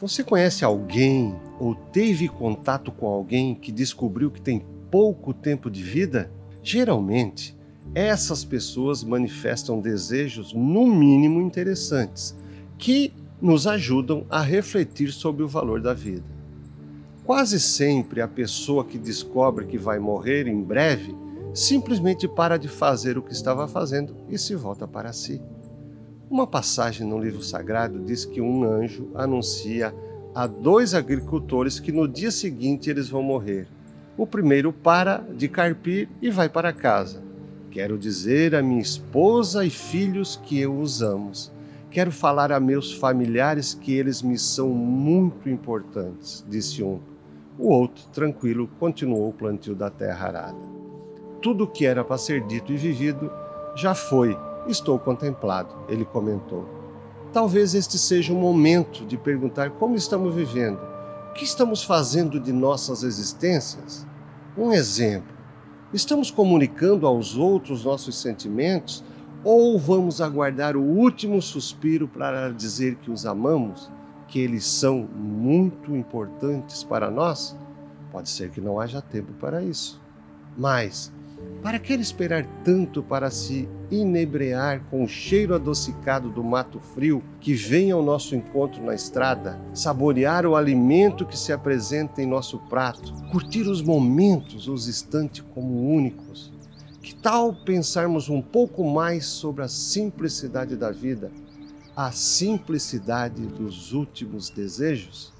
Você conhece alguém ou teve contato com alguém que descobriu que tem pouco tempo de vida? Geralmente, essas pessoas manifestam desejos, no mínimo, interessantes, que nos ajudam a refletir sobre o valor da vida. Quase sempre a pessoa que descobre que vai morrer em breve simplesmente para de fazer o que estava fazendo e se volta para si. Uma passagem no livro sagrado diz que um anjo anuncia a dois agricultores que no dia seguinte eles vão morrer. O primeiro para de carpir e vai para casa. Quero dizer a minha esposa e filhos que eu os amo. Quero falar a meus familiares que eles me são muito importantes, disse um. O outro, tranquilo, continuou o plantio da terra arada. Tudo o que era para ser dito e vivido já foi Estou contemplado, ele comentou. Talvez este seja o momento de perguntar como estamos vivendo, o que estamos fazendo de nossas existências. Um exemplo: estamos comunicando aos outros nossos sentimentos ou vamos aguardar o último suspiro para dizer que os amamos, que eles são muito importantes para nós? Pode ser que não haja tempo para isso. Mas para que esperar tanto para se inebrear com o cheiro adocicado do mato frio que vem ao nosso encontro na estrada, saborear o alimento que se apresenta em nosso prato, curtir os momentos, os instantes como únicos? Que tal pensarmos um pouco mais sobre a simplicidade da vida, a simplicidade dos últimos desejos?